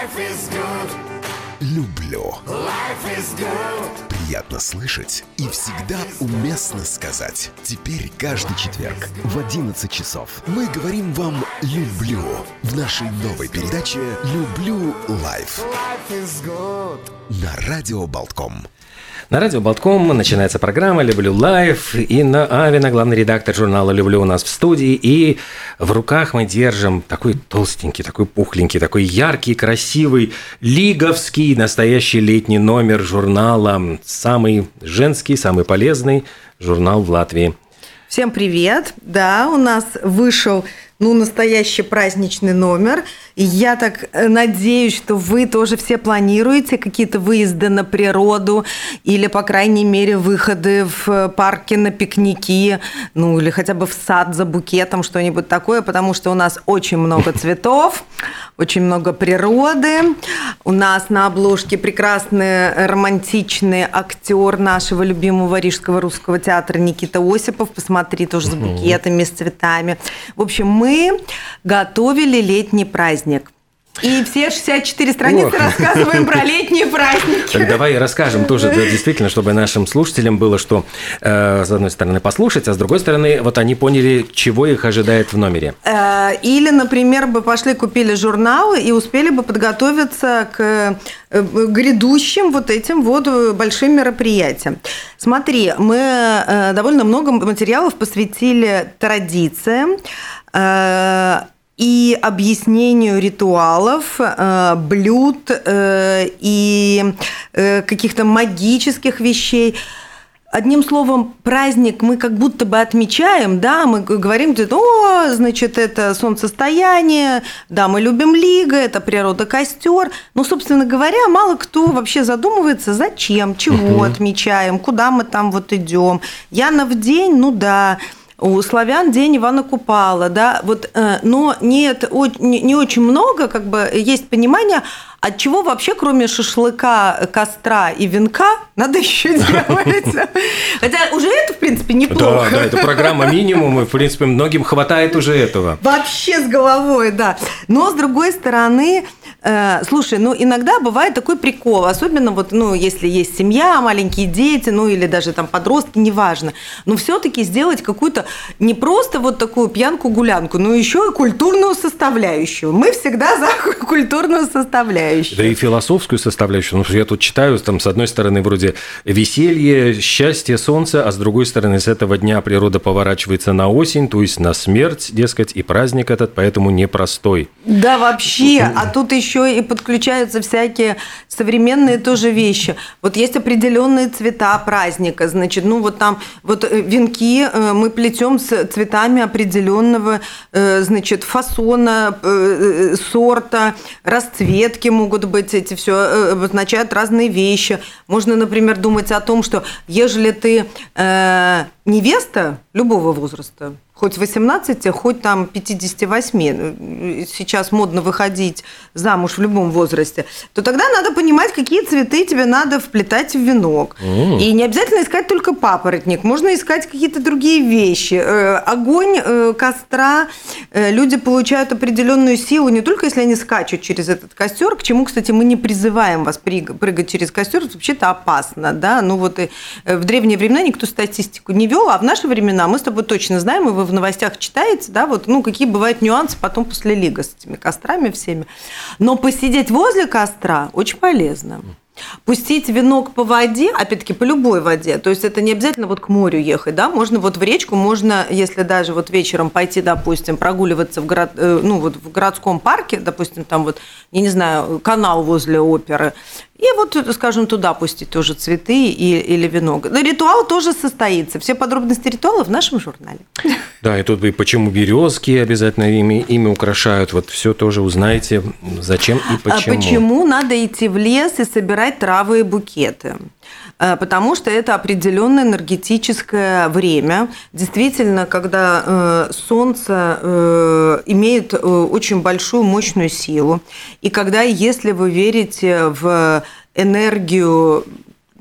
Life is good. Люблю. Life is good. Приятно слышать и всегда уместно сказать. Теперь каждый четверг в 11 часов мы говорим вам «люблю» в нашей новой передаче «Люблю лайф» на Радио Болтком. На радио Болтком начинается программа «Люблю лайф». Инна Авина, главный редактор журнала «Люблю» у нас в студии. И в руках мы держим такой толстенький, такой пухленький, такой яркий, красивый, лиговский, настоящий летний номер журнала. Самый женский, самый полезный журнал в Латвии. Всем привет! Да, у нас вышел ну, настоящий праздничный номер. И я так э, надеюсь, что вы тоже все планируете какие-то выезды на природу или, по крайней мере, выходы в э, парке на пикники, ну, или хотя бы в сад за букетом, что-нибудь такое, потому что у нас очень много цветов, очень много природы. У нас на обложке прекрасный романтичный актер нашего любимого Рижского русского театра Никита Осипов. Посмотри, тоже с букетами, с цветами. В общем, мы готовили летний праздник. И все 64 страницы Ох. рассказываем про летние праздники. Так давай расскажем тоже, да, действительно, чтобы нашим слушателям было что, э, с одной стороны, послушать, а с другой стороны, вот они поняли, чего их ожидает в номере. Э, Или, например, бы пошли купили журналы и успели бы подготовиться к э, грядущим вот этим вот э, большим мероприятиям. Смотри, мы э, довольно много материалов посвятили традициям э, и объяснению ритуалов, э, блюд э, и э, каких-то магических вещей. Одним словом, праздник мы как будто бы отмечаем, да, мы говорим, о, значит, это солнцестояние, да, мы любим Лига, это природа костер. Но, собственно говоря, мало кто вообще задумывается, зачем, чего отмечаем, куда мы там вот идем. Янов день, ну да, у славян день Ивана Купала, да, вот, э, но нет, не, очень много, как бы, есть понимание, от чего вообще, кроме шашлыка, костра и венка, надо еще делать. Хотя уже это, в принципе, Да, неплохо. да, это программа минимум, и, в принципе, многим хватает уже этого. Вообще с головой, да. Но с другой стороны, э, слушай, ну иногда бывает такой прикол, особенно вот, ну, если есть семья, маленькие дети, ну или даже там подростки, неважно, но все-таки сделать какую-то не просто вот такую пьянку-гулянку, но еще и культурную составляющую. Мы всегда за культурную составляющую. Да и философскую составляющую. Ну, я тут читаю, там, с одной стороны, вроде веселье, счастье, солнце, а с другой стороны, с этого дня природа поворачивается на осень, то есть на смерть, дескать, и праздник этот поэтому непростой. Да, вообще. А тут еще и подключаются всякие современные тоже вещи. Вот есть определенные цвета праздника. Значит, ну вот там вот э, венки э, мы плетем с цветами определенного, э, значит, фасона, сорта, расцветки могут быть. Эти все обозначают разные вещи. Можно, например, думать о том, что ежели ты невеста любого возраста, хоть 18, хоть там 58, сейчас модно выходить замуж в любом возрасте, то тогда надо понимать, какие цветы тебе надо вплетать в венок. И не обязательно искать только папоротник, можно искать какие-то другие вещи. Э, Огонь э, костра, э, люди получают определенную силу, не только если они скачут через этот костер, к чему, кстати, мы не призываем вас прыг- прыгать через костер, это вообще-то опасно, да, ну вот в древние времена никто статистику не вел, а в наши времена мы с тобой точно знаем, и вы в новостях читаете, да, вот, ну, какие бывают нюансы потом после лига с этими кострами всеми. Но посидеть возле костра очень полезно. Пустить венок по воде, опять-таки по любой воде, то есть это не обязательно вот к морю ехать, да, можно вот в речку, можно, если даже вот вечером пойти, допустим, прогуливаться в, город, э, ну, вот в городском парке, допустим, там вот, я не знаю, канал возле оперы, и вот, скажем, туда пустить тоже цветы и, или венок. Но ритуал тоже состоится. Все подробности ритуала в нашем журнале. Да, и тут и почему березки обязательно ими, ими украшают. Вот все тоже узнаете, зачем и почему. А почему надо идти в лес и собирать травы и букеты? Э, Потому что это определенное энергетическое время. Действительно, когда э, Солнце э, имеет э, очень большую мощную силу, и когда, если вы верите в энергию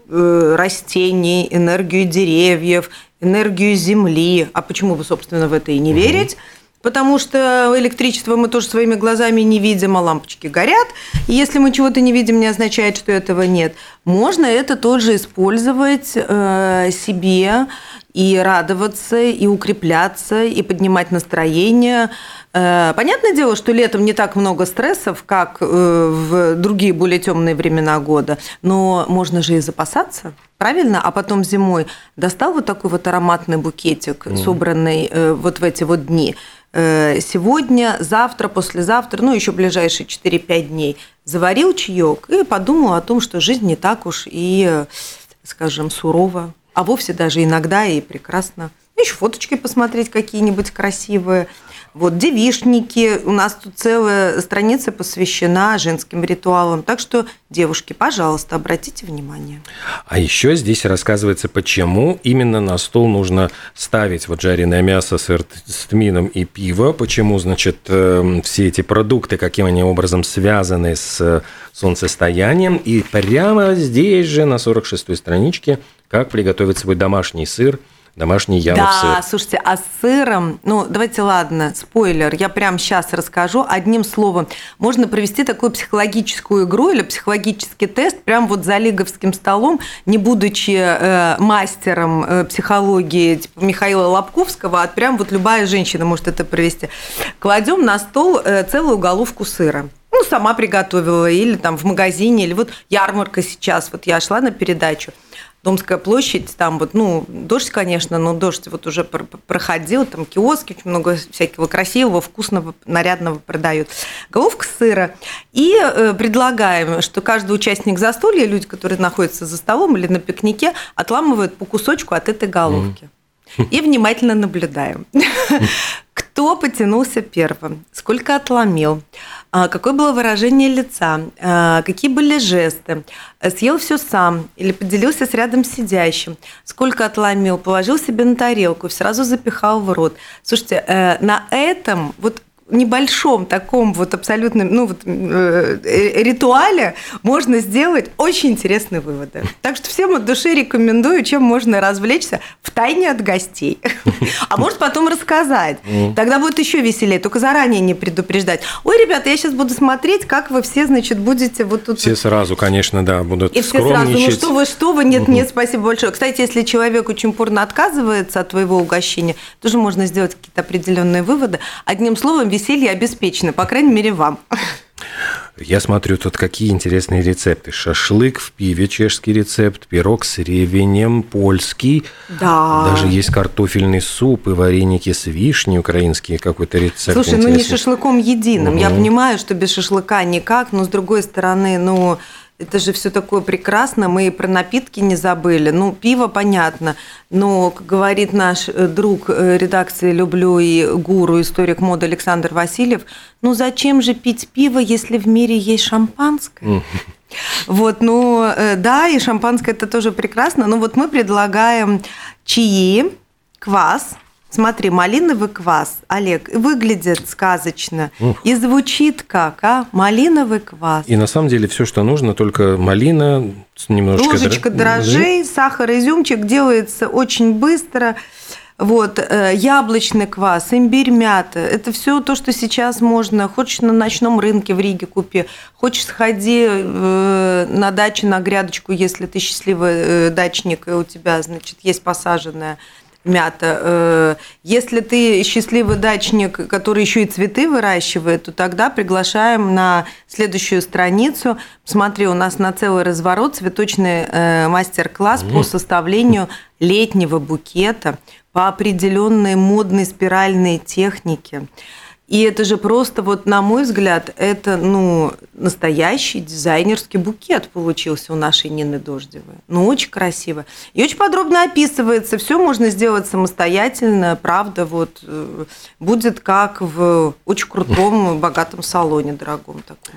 э, растений, энергию деревьев, энергию земли, а почему бы, собственно, в это и не верить, потому что электричество мы тоже своими глазами не видим, а лампочки горят. И если мы чего-то не видим, не означает, что этого нет. Можно это тоже использовать э, себе и радоваться, и укрепляться, и поднимать настроение. Э, понятное дело, что летом не так много стрессов, как э, в другие более темные времена года, но можно же и запасаться. Правильно? А потом зимой достал вот такой вот ароматный букетик, mm. собранный э, вот в эти вот дни. Сегодня, завтра, послезавтра, ну еще ближайшие 4-5 дней заварил чаек и подумал о том, что жизнь не так уж и, скажем, сурова, а вовсе даже иногда и прекрасно. Еще фоточки посмотреть какие-нибудь красивые. Вот девишники, у нас тут целая страница посвящена женским ритуалам. Так что, девушки, пожалуйста, обратите внимание. А еще здесь рассказывается, почему именно на стол нужно ставить вот жареное мясо, сыр с тмином и пиво, почему, значит, эм, все эти продукты, каким они образом связаны с солнцестоянием. И прямо здесь же, на 46-й страничке, как приготовить свой домашний сыр – Да, сыр. Да, слушайте, а с сыром, ну, давайте, ладно, спойлер, я прямо сейчас расскажу. Одним словом, можно провести такую психологическую игру или психологический тест прямо вот за лиговским столом, не будучи э, мастером э, психологии типа Михаила Лобковского, а прям вот любая женщина может это провести. Кладем на стол э, целую головку сыра ну, сама приготовила, или там в магазине, или вот ярмарка сейчас, вот я шла на передачу, Домская площадь, там вот, ну, дождь, конечно, но дождь вот уже проходил, там киоски, очень много всякого красивого, вкусного, нарядного продают. Головка сыра. И э, предлагаем, что каждый участник застолья, люди, которые находятся за столом или на пикнике, отламывают по кусочку от этой головки. И внимательно наблюдаем. Кто потянулся первым? Сколько отломил? А, какое было выражение лица, а, какие были жесты, съел все сам или поделился с рядом сидящим, сколько отломил, положил себе на тарелку, сразу запихал в рот. Слушайте, э, на этом вот небольшом таком вот абсолютно ну, вот, э, э, ритуале можно сделать очень интересные выводы. Так что всем от души рекомендую, чем можно развлечься в тайне от гостей. А может потом рассказать. Тогда будет еще веселее, только заранее не предупреждать. Ой, ребята, я сейчас буду смотреть, как вы все, значит, будете вот тут... Все сразу, конечно, да, будут И все сразу, ну что вы, что вы, нет, нет, спасибо большое. Кстати, если человек очень упорно отказывается от твоего угощения, тоже можно сделать какие-то определенные выводы. Одним словом, веселье обеспечено, по крайней мере, вам. Я смотрю, тут какие интересные рецепты. Шашлык в пиве, чешский рецепт, пирог с ревенем, польский. Да. Даже есть картофельный суп и вареники с вишней, украинские какой-то рецепт. Слушай, интересный. ну не шашлыком единым. Угу. Я понимаю, что без шашлыка никак, но с другой стороны, ну это же все такое прекрасно. Мы и про напитки не забыли. Ну, пиво понятно. Но, как говорит наш э, друг э, редакции «Люблю» и гуру, историк моды Александр Васильев, ну зачем же пить пиво, если в мире есть шампанское? Вот, ну, э, да, и шампанское это тоже прекрасно. Но вот мы предлагаем чаи, квас – Смотри, малиновый квас, Олег, выглядит сказочно Ух. и звучит как, а? Малиновый квас. И на самом деле все, что нужно, только малина, немножечко ложечка дрожжей, сахар, изюмчик делается очень быстро. Вот, э, яблочный квас, имбирь, мята. Это все то, что сейчас можно. Хочешь на ночном рынке в Риге купи, хочешь сходи э, на дачу, на грядочку, если ты счастливый э, дачник, и у тебя, значит, есть посаженная мята. Э, если ты счастливый дачник, который еще и цветы выращивает, то тогда приглашаем на следующую страницу. Смотри, у нас на целый разворот цветочный э, мастер-класс по составлению летнего букета по определенной модной спиральной технике. И это же просто, вот на мой взгляд, это ну, настоящий дизайнерский букет получился у нашей Нины Дождевой. Ну, очень красиво. И очень подробно описывается. Все можно сделать самостоятельно. Правда, вот э, будет как в очень крутом, богатом салоне дорогом таком.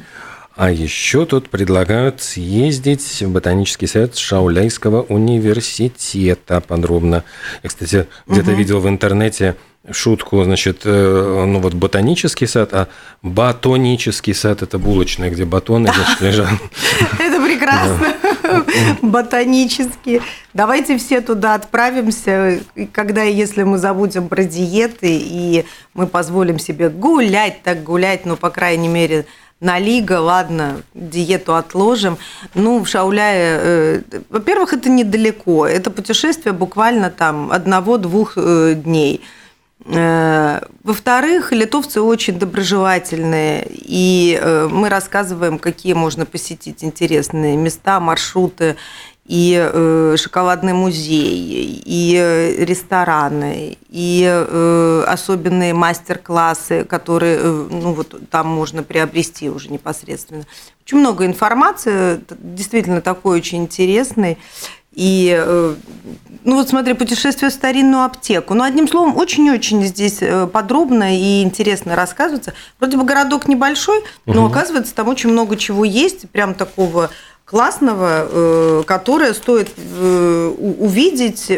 А еще тут предлагают съездить в ботанический сад Шауляйского университета подробно. Я, кстати, где-то угу. видел в интернете шутку, значит, э, ну вот ботанический сад, а батонический сад – это булочная, где батоны, значит, лежат. Это прекрасно. Ботанический. Давайте все туда отправимся, когда и если мы забудем про диеты, и мы позволим себе гулять, так гулять, ну, по крайней мере, на лига, ладно, диету отложим. Ну, в Шауляе, э, во-первых, это недалеко. Это путешествие буквально там одного-двух э, дней. Э, во-вторых, литовцы очень доброжелательные, и э, мы рассказываем, какие можно посетить интересные места, маршруты, и э, шоколадный музей, и рестораны, и особенные мастер-классы, которые ну, вот, там можно приобрести уже непосредственно. Очень много информации, действительно такой очень интересный. И, э, ну вот смотри, путешествие в старинную аптеку. Ну, одним словом, очень-очень здесь э, подробно и интересно рассказывается. Вроде бы городок небольшой, но угу. оказывается, там очень много чего есть, прям такого классного, э, которое стоит увидеть,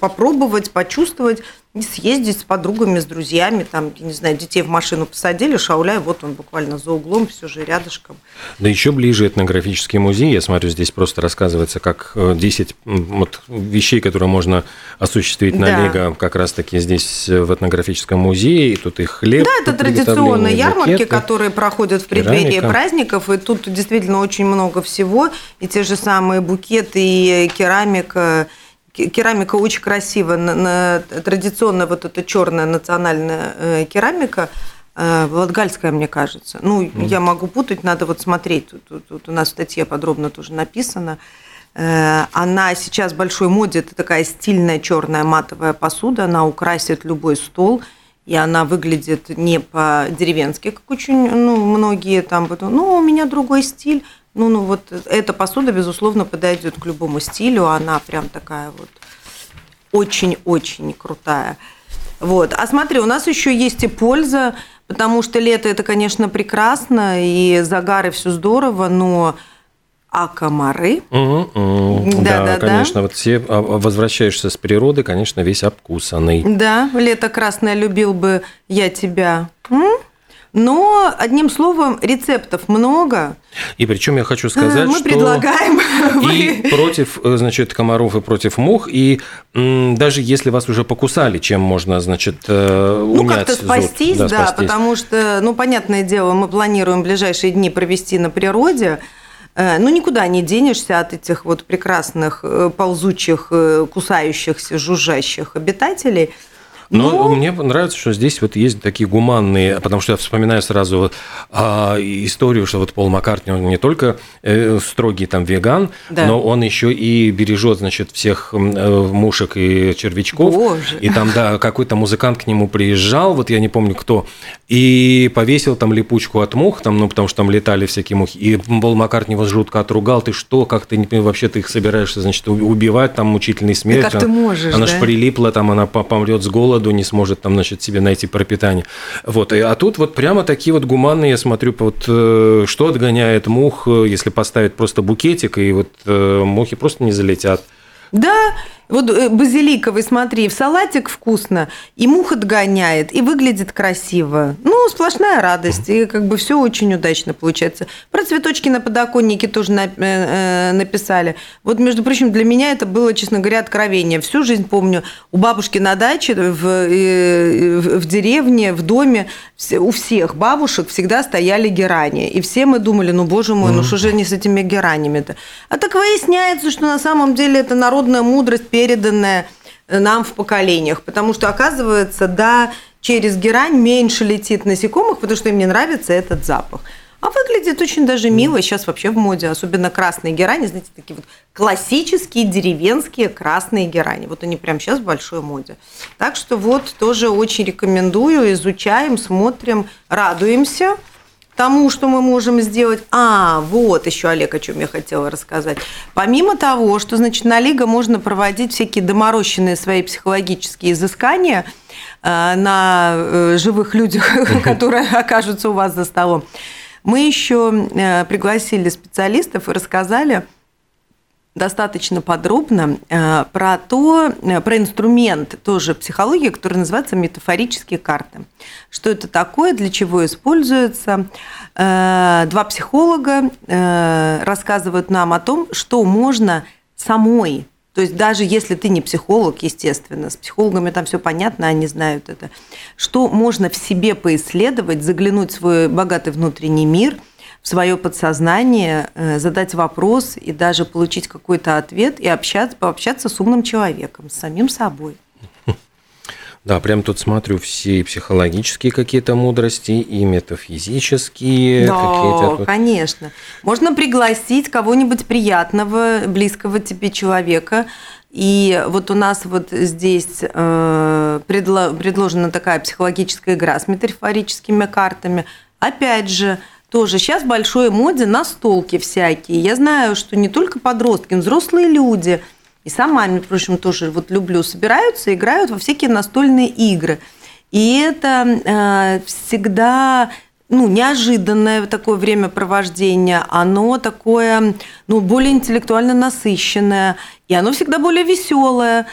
попробовать, почувствовать съездить с подругами, с друзьями, там, я не знаю, детей в машину посадили, шауляй, вот он буквально за углом, все же рядышком. Да еще ближе этнографический музей, я смотрю, здесь просто рассказывается, как 10 э, вот, вещей, которые можно осуществить на да. Лего, как раз-таки здесь э, в этнографическом музее, и тут и хлеб. Да, это традиционные ярмарки, букеты, которые проходят в преддверии керамика. праздников, и тут действительно очень много всего, и те же самые букеты, и керамика, керамика очень красивая, на, на, традиционная вот эта черная национальная э, керамика, э, Латгальская, мне кажется. Ну, mm. я могу путать, надо вот смотреть. Тут, тут, тут у нас в статье подробно тоже написано. Э, она сейчас в большой моде, это такая стильная черная матовая посуда, она украсит любой стол, и она выглядит не по-деревенски, как очень ну, многие там, ну, у меня другой стиль, ну, ну вот эта посуда, безусловно, подойдет к любому стилю. Она прям такая вот очень-очень крутая. Вот. А смотри, у нас еще есть и польза, потому что лето это, конечно, прекрасно, и загары все здорово, но а комары? Угу, угу. Да, да, да, конечно. Да. Вот все а, возвращаешься с природы, конечно, весь обкусанный. Да, лето красное любил бы я тебя. М? Но, одним словом, рецептов много. И причем я хочу сказать, Мы что... предлагаем... И против, э, значит, комаров, и против мух, и даже если вас уже покусали, чем можно, значит, э, унять Ну, как-то спастись, да, да, спастись. потому что, ну, понятное дело, мы планируем ближайшие дни провести на природе, э, ну, никуда не денешься от этих вот прекрасных ползучих, кусающихся, жужжащих обитателей – но ну... мне нравится, что здесь вот есть такие гуманные, потому что я вспоминаю сразу а, историю, что вот Пол Маккартни, он не только э, строгий там веган, да. но он еще и бережет, значит, всех э, мушек и червячков. Боже. И там, да, какой-то музыкант к нему приезжал, вот я не помню кто, и повесил там липучку от мух, там, ну, потому что там летали всякие мухи. И Пол Маккартни его жутко отругал, ты что, как ты вообще ты их собираешься, значит, убивать, там, мучительный смерть. Да как ты можешь, Она да? ж прилипла, там, она помрет с голода голоду, не сможет там, значит, себе найти пропитание. Вот. А тут вот прямо такие вот гуманные, я смотрю, вот э, что отгоняет мух, э, если поставить просто букетик, и вот э, мухи просто не залетят. Да, вот э, базиликовый, смотри, в салатик вкусно, и мух отгоняет, и выглядит красиво. Ну, сплошная радость, и как бы все очень удачно получается. Про цветочки на подоконнике тоже э, э, написали. Вот, между прочим, для меня это было, честно говоря, откровение. Всю жизнь помню, у бабушки на даче, в, в деревне, в доме, у всех бабушек всегда стояли герани. И все мы думали, ну, боже мой, ну что же не с этими геранями-то? А так выясняется, что на самом деле это народная мудрость, переданное нам в поколениях. Потому что, оказывается, да, через герань меньше летит насекомых, потому что им не нравится этот запах. А выглядит очень даже мило. Сейчас вообще в моде, особенно красные герани, знаете, такие вот классические деревенские красные герани. Вот они прямо сейчас в большой моде. Так что вот тоже очень рекомендую, изучаем, смотрим, радуемся тому, что мы можем сделать. А, вот еще, Олег, о чем я хотела рассказать. Помимо того, что, значит, на Лига можно проводить всякие доморощенные свои психологические изыскания э, на э, живых людях, которые окажутся у вас за столом, мы еще э, пригласили специалистов и рассказали, достаточно подробно э, про то, э, про инструмент тоже психологии, который называется метафорические карты. Что это такое, для чего используется. Э, два психолога рассказывают нам о том, что можно самой то есть даже если ты не психолог, естественно, с психологами там все понятно, они знают это, что можно в себе поисследовать, заглянуть в свой богатый внутренний мир, в свое подсознание, э, задать вопрос и даже получить какой-то ответ и общаться, пообщаться с умным человеком, с самим собой. Да, прям тут смотрю все психологические какие-то мудрости, и метафизические. Да, какие-то... конечно. Можно пригласить кого-нибудь приятного, близкого тебе человека. И вот у нас вот здесь э, предло, предложена такая психологическая игра с метафорическими картами. Опять же, тоже сейчас большой моде на столки всякие. Я знаю, что не только подростки, но взрослые люди – и сама, прочим, тоже вот люблю, собираются, играют во всякие настольные игры. И это э, всегда ну, неожиданное такое времяпровождение, оно такое, ну, более интеллектуально насыщенное, и оно всегда более веселое.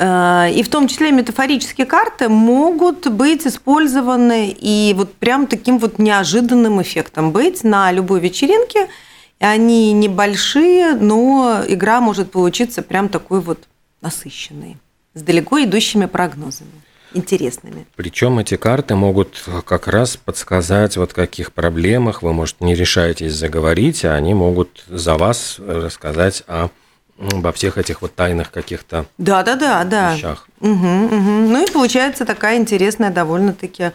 Э, и в том числе метафорические карты могут быть использованы и вот прям таким вот неожиданным эффектом быть на любой вечеринке – они небольшие, но игра может получиться прям такой вот насыщенной, с далеко идущими прогнозами интересными. Причем эти карты могут как раз подсказать, вот каких проблемах вы, может, не решаетесь заговорить, а они могут за вас рассказать о обо всех этих вот тайных каких-то да, да, да, да. вещах. Угу, угу. Ну и получается такая интересная довольно-таки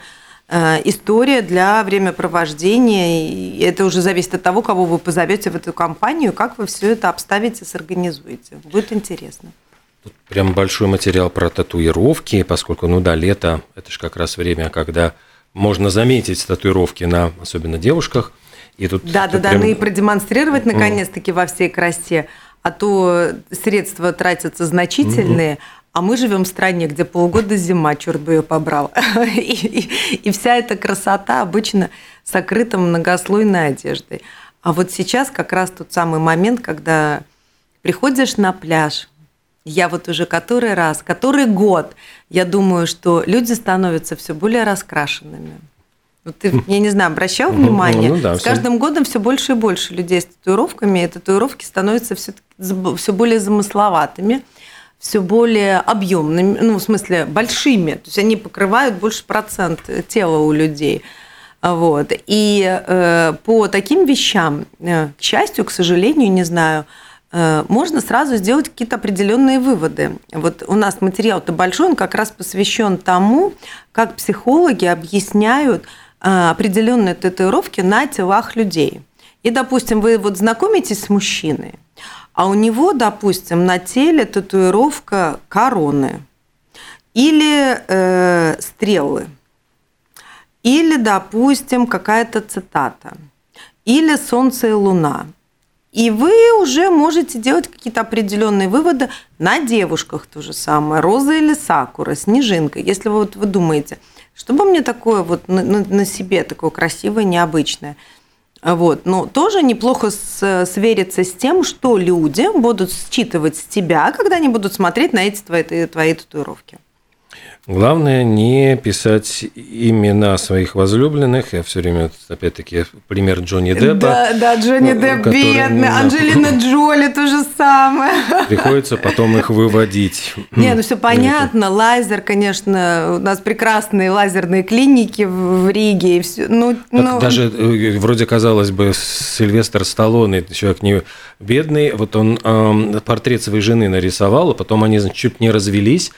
Э, история для времяпровождения. И это уже зависит от того, кого вы позовете в эту компанию, как вы все это обставите, сорганизуете. Будет интересно. Тут прям большой материал про татуировки, поскольку, ну да, лето – это же как раз время, когда можно заметить татуировки на, особенно девушках. И тут, да, тут да, прям... да, ну и продемонстрировать наконец-таки во всей красе. А то средства тратятся значительные, угу. А мы живем в стране, где полгода зима, черт бы ее побрал. И, и, и вся эта красота обычно сокрыта многослойной одеждой. А вот сейчас как раз тот самый момент, когда приходишь на пляж, я вот уже который раз, который год, я думаю, что люди становятся все более раскрашенными. Вот ты, я не знаю, обращал внимание? Ну, да, с каждым годом все больше и больше людей с татуировками, и татуировки становятся все, все более замысловатыми все более объемными, ну, в смысле, большими. То есть они покрывают больше процент тела у людей. Вот. И э, по таким вещам, э, к счастью, к сожалению, не знаю, э, можно сразу сделать какие-то определенные выводы. Вот у нас материал-то большой, он как раз посвящен тому, как психологи объясняют определенные татуировки на телах людей. И, допустим, вы вот знакомитесь с мужчиной, а у него, допустим, на теле татуировка короны или э, стрелы, или, допустим, какая-то цитата, или солнце и луна. И вы уже можете делать какие-то определенные выводы на девушках то же самое. Роза или сакура, снежинка. Если вы, вот, вы думаете, что бы мне такое вот на, на, себе, такое красивое, необычное – вот. Но тоже неплохо с, свериться с тем, что люди будут считывать с тебя, когда они будут смотреть на эти твои, твои татуировки. Главное не писать имена своих возлюбленных. Я все время, опять-таки, пример Джонни Деппа. Да, да, Джонни Депп который, бедный, Анджелина Джоли то же самое. Приходится потом их выводить. Не, ну все понятно. Лазер, конечно, у нас прекрасные лазерные клиники в Риге. И все. Ну, ну... Даже э, вроде казалось бы, Сильвестр Сталлоне, человек не бедный, вот он э, портрет своей жены нарисовал, а потом они чуть не развелись.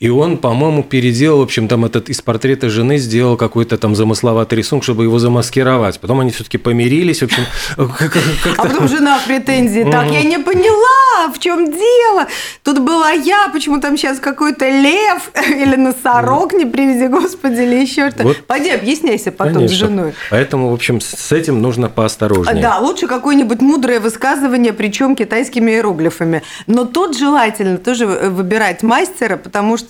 И он, по-моему, переделал, в общем, там этот из портрета жены сделал какой-то там замысловатый рисунок, чтобы его замаскировать. Потом они все-таки помирились, в общем. А потом жена в претензии. Так, я не поняла, в чем дело. Тут была я, почему там сейчас какой-то лев или носорог, не привези, господи, или еще что-то. Вот. Пойди, объясняйся потом Конечно. с женой. Поэтому, в общем, с этим нужно поосторожнее. Да, лучше какое-нибудь мудрое высказывание, причем китайскими иероглифами. Но тут желательно тоже выбирать мастера, потому что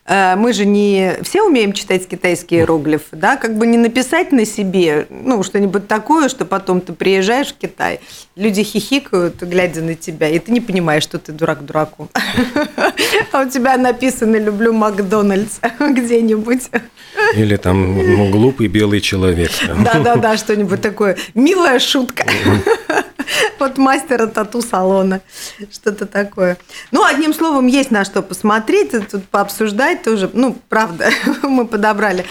мы же не все умеем читать китайские иероглифы, да, как бы не написать на себе, ну, что-нибудь такое, что потом ты приезжаешь в Китай, люди хихикают, глядя на тебя, и ты не понимаешь, что ты дурак дураку. А у тебя написано «люблю Макдональдс» где-нибудь. Или там ну, глупый белый человек. Да-да-да, что-нибудь такое. Милая шутка. Вот мастера тату-салона. Что-то такое. Ну, одним словом, есть на что посмотреть, тут пообсуждать тоже. Ну, правда, мы подобрали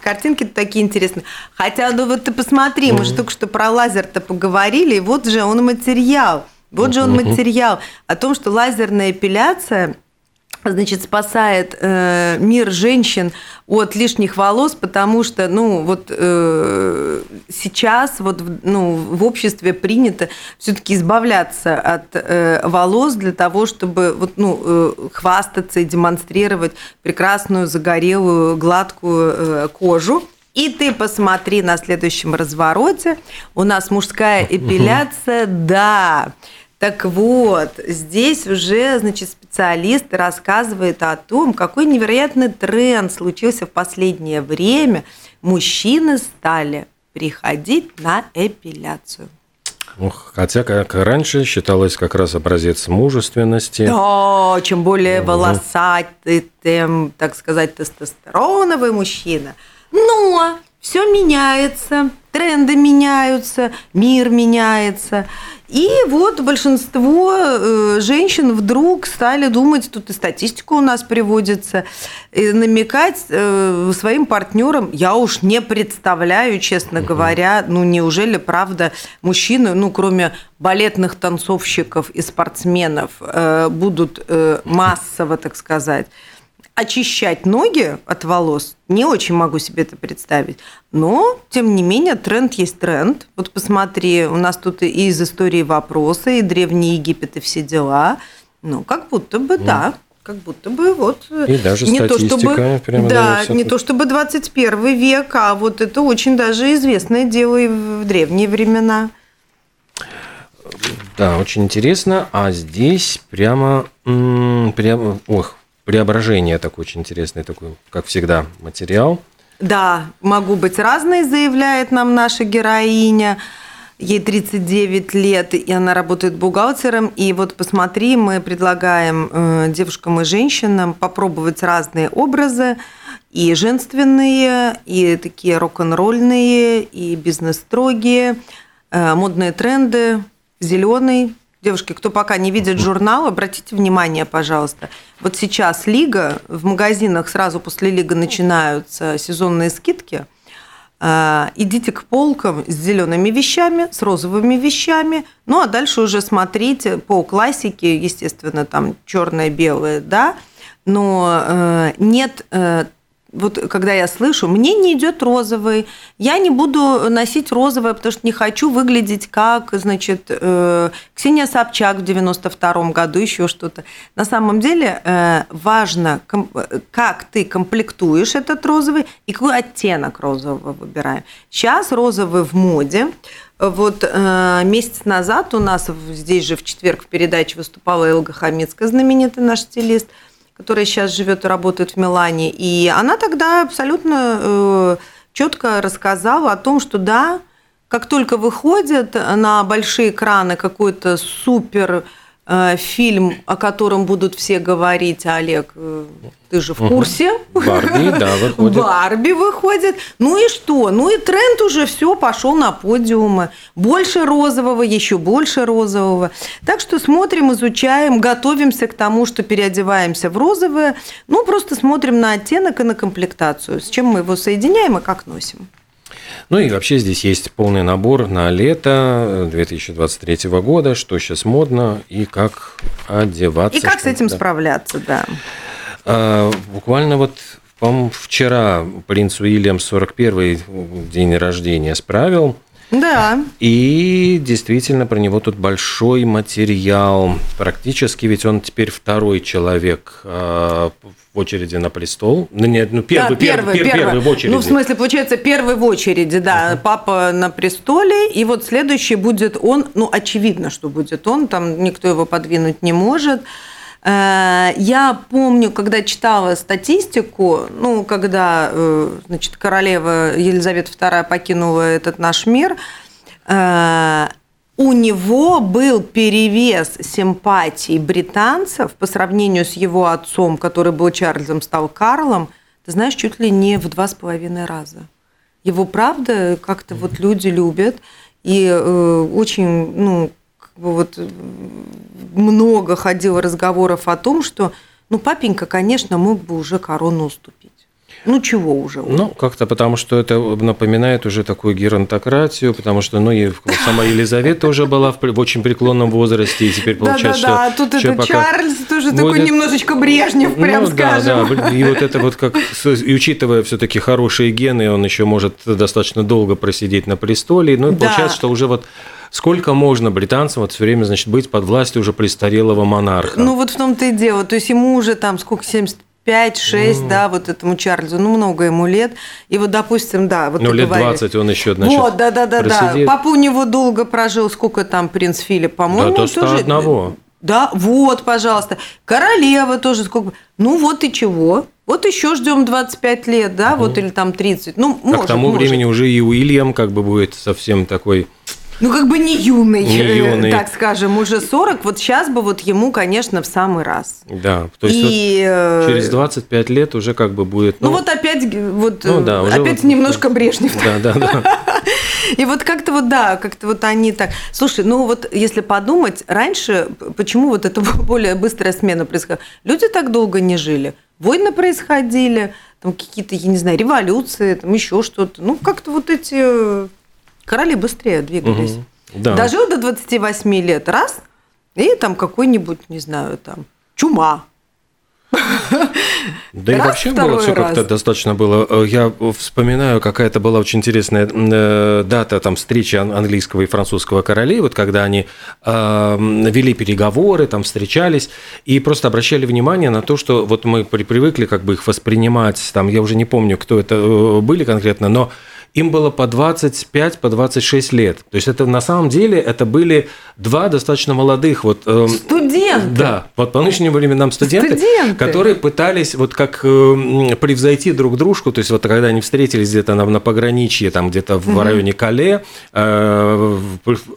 картинки такие интересные. Хотя, ну вот ты посмотри, мы же только что про лазер-то поговорили, и вот же он материал. Вот же он материал о том, что лазерная эпиляция значит, спасает э, мир женщин от лишних волос, потому что, ну, вот э, сейчас вот, ну, в обществе принято все-таки избавляться от э, волос для того, чтобы вот, ну, э, хвастаться и демонстрировать прекрасную, загорелую, гладкую э, кожу. И ты посмотри на следующем развороте, у нас мужская эпиляция, да. Так вот, здесь уже, значит, специалист рассказывает о том, какой невероятный тренд случился в последнее время. Мужчины стали приходить на эпиляцию. Ох, хотя, как раньше, считалось как раз образец мужественности. Да, чем более угу. волосатый, тем, так сказать, тестостероновый мужчина. Но все меняется, тренды меняются, мир меняется. И вот большинство э, женщин вдруг стали думать, тут и статистика у нас приводится, и намекать э, своим партнерам, я уж не представляю, честно угу. говоря, ну неужели правда мужчины, ну кроме балетных танцовщиков и спортсменов, э, будут массово, так сказать, очищать ноги от волос, не очень могу себе это представить. Но, тем не менее, тренд есть тренд. Вот посмотри, у нас тут и из истории вопросы, и Древний Египет, и все дела. Ну, как будто бы, да. Как будто бы вот... И даже не то, чтобы, Да, не то чтобы 21 век, а вот это очень даже известное дело и в древние времена. Да, очень интересно. А здесь прямо, прямо, ох, преображение такой очень интересный, такой, как всегда, материал. Да, могу быть разной, заявляет нам наша героиня. Ей 39 лет, и она работает бухгалтером. И вот посмотри, мы предлагаем э, девушкам и женщинам попробовать разные образы, и женственные, и такие рок-н-ролльные, и бизнес-строгие, э, модные тренды, зеленый, Девушки, кто пока не видит журнал, обратите внимание, пожалуйста. Вот сейчас Лига, в магазинах сразу после Лига начинаются сезонные скидки. А, идите к полкам с зелеными вещами, с розовыми вещами. Ну, а дальше уже смотрите по классике, естественно, там черное, белое, да. Но э, нет э, вот когда я слышу, мне не идет розовый, я не буду носить розовое, потому что не хочу выглядеть как, значит, э, Ксения Собчак в 92 году, еще что-то. На самом деле э, важно, как ты комплектуешь этот розовый и какой оттенок розового выбираем. Сейчас розовый в моде. Вот э, месяц назад у нас здесь же в четверг в передаче выступала Элга Хамицкая, знаменитый наш стилист – которая сейчас живет и работает в Милане. И она тогда абсолютно э, четко рассказала о том, что да, как только выходит на большие экраны какой-то супер фильм, о котором будут все говорить, Олег, э, ты же в курсе? Барби, да, выходит. Барби выходит. Ну и что? Ну и тренд уже все пошел на подиумы. Больше розового, еще больше розового. Так что смотрим, изучаем, готовимся к тому, что переодеваемся в розовое. Ну, просто смотрим на оттенок и на комплектацию, с чем мы его соединяем и как носим. Ну и вообще здесь есть полный набор на лето 2023 года, что сейчас модно и как одеваться. И как с этим да. справляться, да. А, буквально вот по вчера принц Уильям 41 день рождения справил. Да. И действительно про него тут большой материал. Практически ведь он теперь второй человек а, в очереди на престол. Ну, нет, ну первый, да, первый, первый, первый, первый в очереди. Ну, в смысле, получается, первый в очереди, да. Uh-huh. Папа на престоле, и вот следующий будет он, ну, очевидно, что будет он, там никто его подвинуть не может. Э, Я помню, когда читала статистику, ну, когда, э, значит, королева Елизавета II покинула этот наш мир, э, у него был перевес симпатий британцев по сравнению с его отцом, который был Чарльзом, стал Карлом, ты знаешь, чуть ли не в два с половиной раза. Его, правда, как-то вот люди любят, и э, очень, ну, бы вот много ходило разговоров о том, что, ну, папенька, конечно, мог бы уже корону уступить. Ну, чего уже? Ну, как-то потому, что это напоминает уже такую геронтократию, потому что, ну, и сама Елизавета уже была в, в очень преклонном возрасте, и теперь получается, Да-да-да, что... а тут что это пока- Чарльз тоже Вот такой это- немножечко Брежнев, прям ну, скажем. Да, да, и вот это вот как, и учитывая все-таки хорошие гены, он еще может достаточно долго просидеть на престоле. Ну, и Да. получается, что уже вот сколько можно британцам вот все время, значит, быть под властью уже престарелого монарха. Ну, вот в том-то и дело. То есть ему уже там сколько, 75-6, да, вот этому Чарльзу, ну, много ему лет. И вот, допустим, да, вот Ну, лет говоришь. 20 он еще, значит, Вот, да, да, да, да. просидит. Папа у него долго прожил, сколько там принц Филипп, по-моему, Да, до он тоже- 101. Да, вот, пожалуйста. Королева тоже сколько. Ну вот и чего. Вот еще ждем 25 лет, да, вот или там 30. Ну, а может, к тому может. времени уже и Уильям как бы будет совсем такой... Ну, как бы не юный, Не э, юный. так скажем, уже 40. Вот сейчас бы вот ему, конечно, в самый раз. Да, то есть И, э, вот через 25 лет уже как бы будет... Ну, вот опять, вот, ну э, да, уже опять вот- немножко Брежнев. Да, да, да. И вот как-то вот, да, как-то вот они так... Слушай, ну вот если подумать, раньше, почему вот эта более быстрая смена происходила? Люди так долго не жили. Войны происходили, там какие-то, я не знаю, революции, там еще что-то. Ну, как-то вот эти э, короли быстрее двигались. Мгм. Да. Дожил до 28 лет, раз, и там какой-нибудь, не знаю, там, чума. Да и Раз, вообще было все как-то достаточно было. Э, Я вспоминаю, какая-то была очень интересная э, дата там встречи ан- английского и французского королей, вот когда они э, вели переговоры, там встречались и просто обращали внимание на то, что вот мы при- привыкли как бы их воспринимать, там я уже не помню, кто это э, были конкретно, но им было по 25, по 26 лет. То есть это на самом деле это были два достаточно молодых вот эм, Студенты. да, вот по нынешним временам студенты, Студенты. которые пытались вот как э, превзойти друг дружку, то есть вот когда они встретились где-то на, на пограничье, там где-то в районе Кале, э,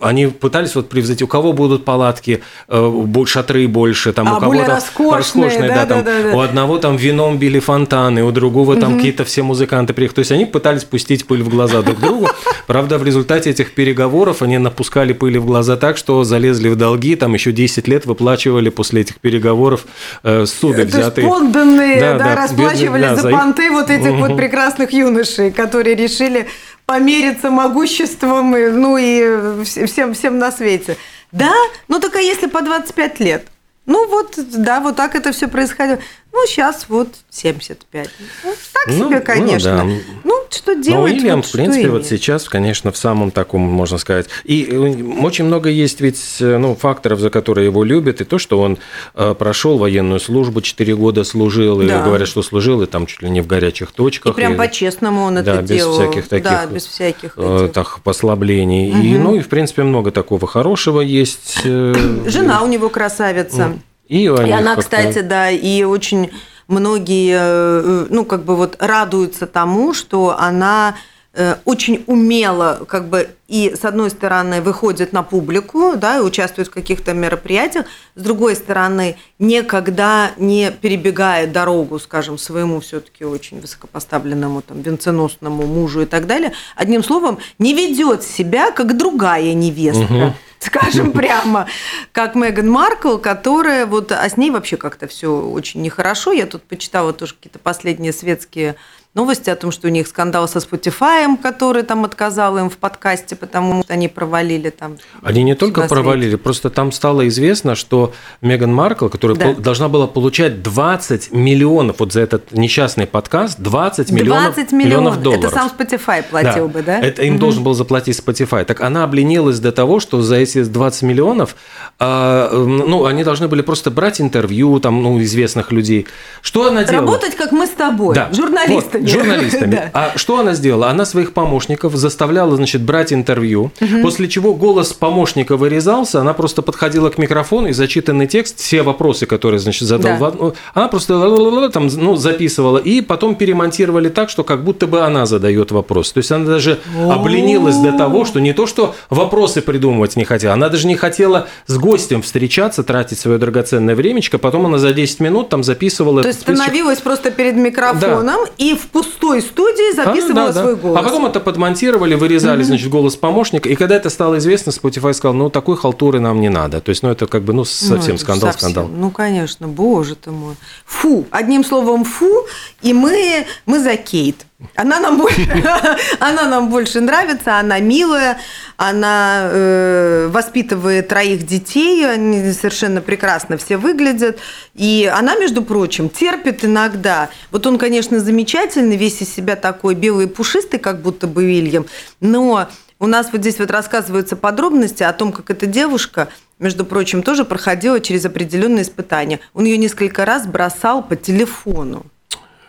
они пытались вот превзойти, у кого будут палатки, э, шатры больше, там А, у кого-то более роскошные, да, там, да-да-да-да. у одного там вином били фонтаны, у другого там какие-то все музыканты приехали, то есть они пытались пустить пыль в глаза друг другу, правда в результате этих переговоров они напускали пыли в глаза так, что залезли в долги, там еще 10 лет выплачивали после этих переговоров э, суды То есть взятые. подданные Да, да, да, расплачивались бедные, да, за понты вот этих вот прекрасных юношей, которые решили помериться могуществом, и, ну и вс- всем, всем на свете. Да, ну только если по 25 лет. Ну вот, да, вот так это все происходило. Ну, сейчас вот 75. Ну, так Ну, себе, ну конечно. да. Ну, что делать? Уильям, вот в принципе, вот имеет. сейчас, конечно, в самом таком, можно сказать. И э, очень много есть ведь э, ну, факторов, за которые его любят. И то, что он э, прошел военную службу, 4 года служил, и Да. говорят, что служил, и там чуть ли не в горячих И точках. прям и- по-честному он да, это без делал. всяких таких, Да, без всяких этих. так, послаблений. И, ну, и, в принципе, много такого хорошего есть. Жена у него красавица. И, И она, кстати, да, и очень многие, э, ну, как бы вот радуются тому, что она э, очень умело, как бы, и с одной стороны выходит на публику, да, и участвует в каких-то мероприятиях, с другой стороны никогда не перебегает дорогу, скажем, своему все-таки очень высокопоставленному там венценосному мужу и так далее. Одним словом, не ведет себя как другая невестка скажем прямо, как Меган Маркл, которая вот, а с ней вообще как-то все очень нехорошо. Я тут почитала тоже какие-то последние светские новости о том, что у них скандал со Spotify, который там отказал им в подкасте, потому что они провалили там. Они не только провалили, просто там стало известно, что Меган Маркл, которая Да. должна была получать 20 миллионов вот за этот несчастный подкаст, 20 миллионов, 20 миллионов. долларов. Это сам Spotify платил бы, да? Это им должен был заплатить Spotify. Так она обленилась до того, что за эти 20 миллионов, а, ну, они должны были просто брать интервью там, ну, известных людей. Что она делала? Работать, как мы с тобой, Да. журналистами. журналистами. Журналистами. Да. А что она сделала? Она своих помощников заставляла, значит, брать интервью, после чего голос помощника вырезался, она просто подходила к микрофону и зачитанный текст, все вопросы, которые, значит, задал, Да. она просто там, ну, записывала, и потом перемонтировали так, что как будто бы она задает вопрос. То есть она даже обленилась до того, что не то, что вопросы придумывать не хотела, она даже не хотела с гостем встречаться, тратить свое драгоценное времечко, потом она за 10 минут там записывала... То есть становилась просто перед микрофоном и в пустой студии записывала А, да, да. свой голос. А потом это подмонтировали, вырезали, значит, голос помощника. И когда это стало известно, Spotify сказал, ну, такой халтуры нам не надо. То есть, ну, это как бы, ну, Ну, совсем это скандал, совсем. скандал. Ну, конечно, боже ты мой. Фу, одним словом, фу, и мы, мы за Кейт. Она нам больше, она нам больше нравится, она милая, она э, воспитывает троих детей, они совершенно прекрасно все выглядят. И она, между прочим, терпит иногда. Вот он, конечно, замечательный, весь из себя такой белый и пушистый, как будто бы Вильям, но у нас вот здесь вот рассказываются подробности о том, как эта девушка, между прочим, тоже проходила через определенные испытания. Он ее несколько раз бросал по телефону.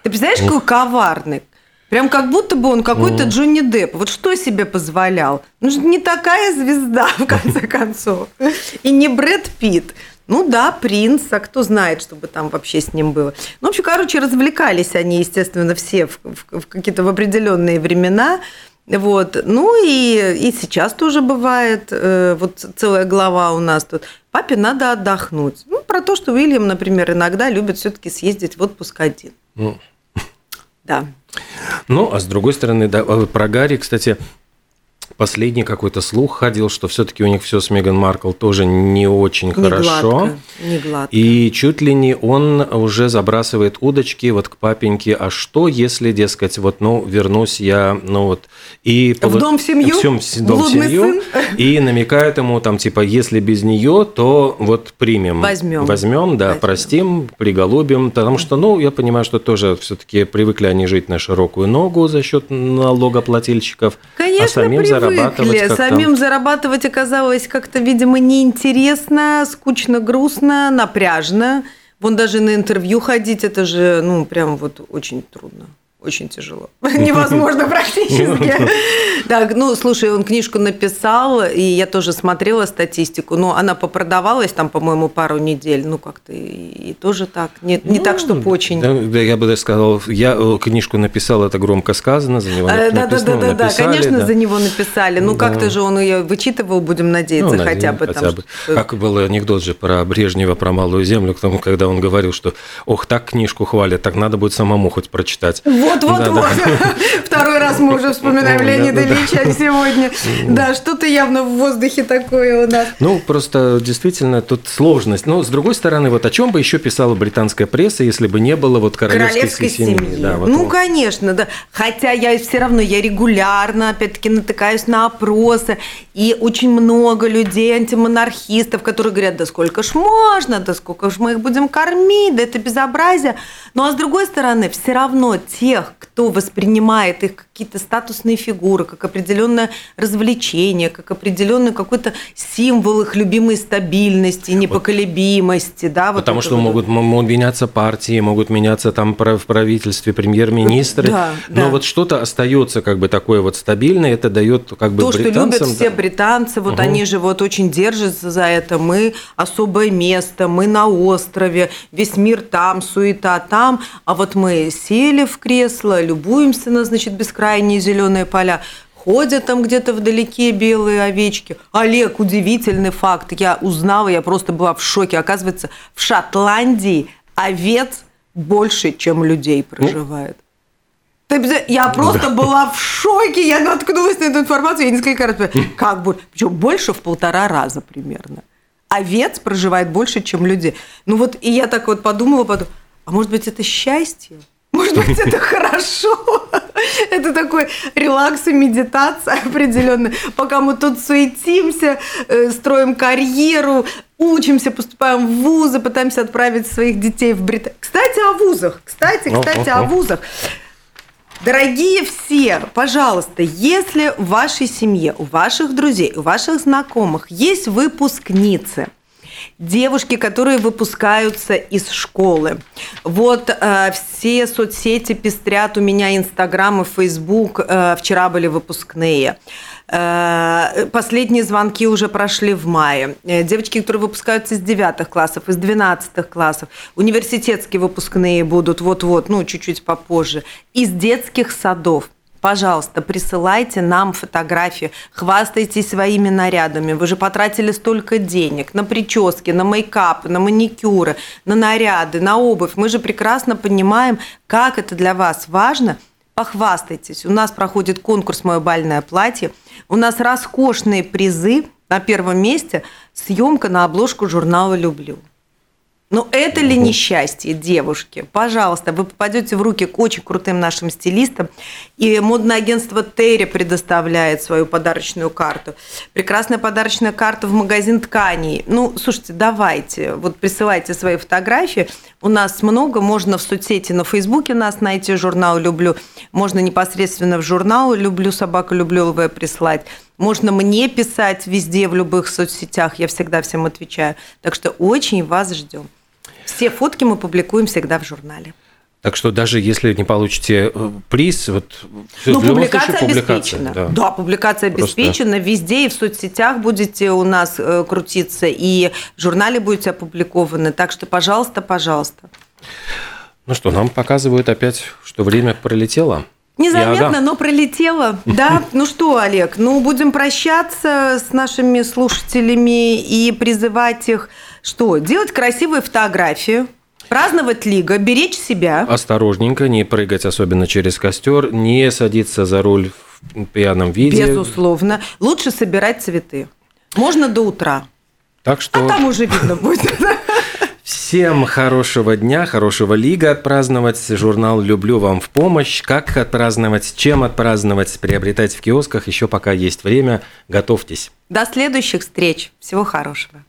Ты представляешь, какой коварный? Прям как будто бы он какой-то Джонни Депп. Вот что себе позволял? Ну, же не такая звезда, в конце концов. И не Брэд Питт. Ну да, принц, а кто знает, что бы там вообще с ним было. Ну, в общем, короче, развлекались они, естественно, все в, в- в какие-то в определенные времена. Вот. Ну и, и сейчас тоже бывает. э, Вот целая глава у нас тут. Папе надо отдохнуть. Ну, про то, что Уильям, например, иногда любит все-таки съездить в отпуск один. Ну. Да. Ну, а с другой стороны, да, вот про Гарри, кстати, последний какой-то слух ходил, что все-таки у них все с Меган Маркл тоже не очень Не хорошо. гладко, не гладко. И чуть ли не он уже забрасывает удочки вот к папеньке. А что, если, дескать, вот, ну, вернусь я, ну вот, и... В дом в семью? В дом, Блудный семью. сын? И намекает ему, там, типа, если без нее, то вот примем. Возьмем. Возьмем, да, Возьмем. простим, приголубим. Потому что, ну, я понимаю, что тоже все-таки привыкли они жить на широкую ногу за счет налогоплательщиков. Конечно, а самим зарабатывать Самим зарабатывать оказалось как-то, видимо, неинтересно, скучно, грустно, напряжно. Вон даже на интервью ходить, это же, ну, прям вот очень трудно. Очень тяжело. Невозможно практически. Так, ну, слушай, он книжку написал, и я тоже смотрела статистику, но она попродавалась там, по-моему, пару недель, ну, как-то и, тоже так. Не, не так, чтобы очень. Да, я бы даже сказал, я э, книжку написал, это громко сказано, за него А, Да, да, конечно, за него написали. Ну, как-то же он ее вычитывал, будем надеяться, Ну, хотя бы хотя бы. Как был анекдот же про Брежнева, про Малую Землю, к тому, когда он говорил, что ох, так книжку хвалят, так надо будет самому хоть прочитать. Вот, вот, Да, вот. да. Второй раз мы уже вспоминаем Да, Леонида да, да. Ильича сегодня. Да, что-то явно в воздухе такое у нас. Ну, просто действительно тут сложность. Но, с другой стороны, вот о чем бы еще писала британская пресса, если бы не было вот королевской, Королевской семьи. Да, вот ну, вот. конечно, да. Хотя я все равно, я регулярно, опять-таки, натыкаюсь на опросы. И очень много людей, антимонархистов, которые говорят, да сколько ж можно, да сколько ж мы их будем кормить, да это безобразие. Ну, а с другой стороны, все равно тех, кто воспринимает их какие-то статусные фигуры, как определенное развлечение, как определенный какой-то символ их любимой стабильности, непоколебимости, да, вот Потому что вот. могут, могут меняться партии, могут меняться там в правительстве премьер-министры. Да, Но да. вот что-то остается как бы такое вот стабильное, это дает как бы То, что британцам... любят все да. британцы, вот они же вот очень держатся за это. Мы особое место, мы на острове, весь мир там, суета там. А вот мы сели в кресло, любуемся на, значит, бескрайние зеленые поля. Ходят там где-то вдалеке белые овечки. Олег, удивительный факт. Я узнала, я просто была в шоке. Оказывается, в Шотландии овец больше, чем людей проживает. Я просто была в шоке, я наткнулась на эту информацию, я несколько раз как бы, причем больше в полтора раза примерно. Овец проживает больше, чем людей. Ну вот, и я так вот подумала, потом, а может быть, это счастье? Может быть, это хорошо? Это такой релакс и медитация определенная. Пока мы тут суетимся, э, строим карьеру, учимся, поступаем в вузы, пытаемся отправить своих детей в Британию. Кстати, о вузах. Кстати, кстати, о. вузах. Дорогие все, пожалуйста, если в вашей семье, у ваших друзей, у ваших знакомых есть выпускницы, девушки, которые выпускаются из школы. Вот э, все соцсети пестрят у меня Инстаграм и Фейсбук. Э, вчера были выпускные. Э, последние звонки уже прошли в мае. Э, девочки, которые выпускаются из девятых классов, из двенадцатых классов, университетские выпускные будут вот-вот, ну, чуть-чуть попозже, из детских садов. Пожалуйста, присылайте нам фотографии, хвастайтесь своими нарядами. Вы же потратили столько денег на прически, на мейкап, на маникюры, на наряды, на обувь. Мы же прекрасно понимаем, как это для вас важно. Похвастайтесь. У нас проходит конкурс «Мое бальное платье». У нас роскошные призы. На первом месте съемка на обложку журнала «Люблю». Ну, это ли несчастье, девушки? Пожалуйста, вы попадете в руки к очень крутым нашим стилистам. И модное агентство Терри предоставляет свою подарочную карту. Прекрасная подарочная карта в магазин тканей. Ну, слушайте, давайте, вот присылайте свои фотографии. У нас много, можно в соцсети на Фейсбуке нас найти, журнал «Люблю». Можно непосредственно в журнал «Люблю собаку, люблю ЛВ» прислать. Можно мне писать везде, в любых соцсетях, я всегда всем отвечаю. Так что очень вас ждем. Все фотки мы публикуем всегда в журнале. Так что даже если не получите э, приз, вот ну, публикация случае, обеспечена. Да. да, публикация Просто... обеспечена. Везде и в соцсетях будете у нас э, крутиться, и в журнале будете опубликованы. Так что, пожалуйста, пожалуйста. Ну что, нам показывают опять, что время пролетело. Незаметно, но пролетело. Да, ну что, Олег, ну будем прощаться с нашими слушателями и призывать их что? Делать красивые фотографии, праздновать лига, беречь себя. Осторожненько, не прыгать особенно через костер, не садиться за руль в пьяном виде. Безусловно. Лучше собирать цветы. Можно до утра. Так что... А там уже видно будет. Всем хорошего дня, хорошего лига отпраздновать. Журнал «Люблю вам в помощь». Как отпраздновать, чем отпраздновать, приобретать в киосках. Еще пока есть время. Готовьтесь. До следующих встреч. Всего хорошего.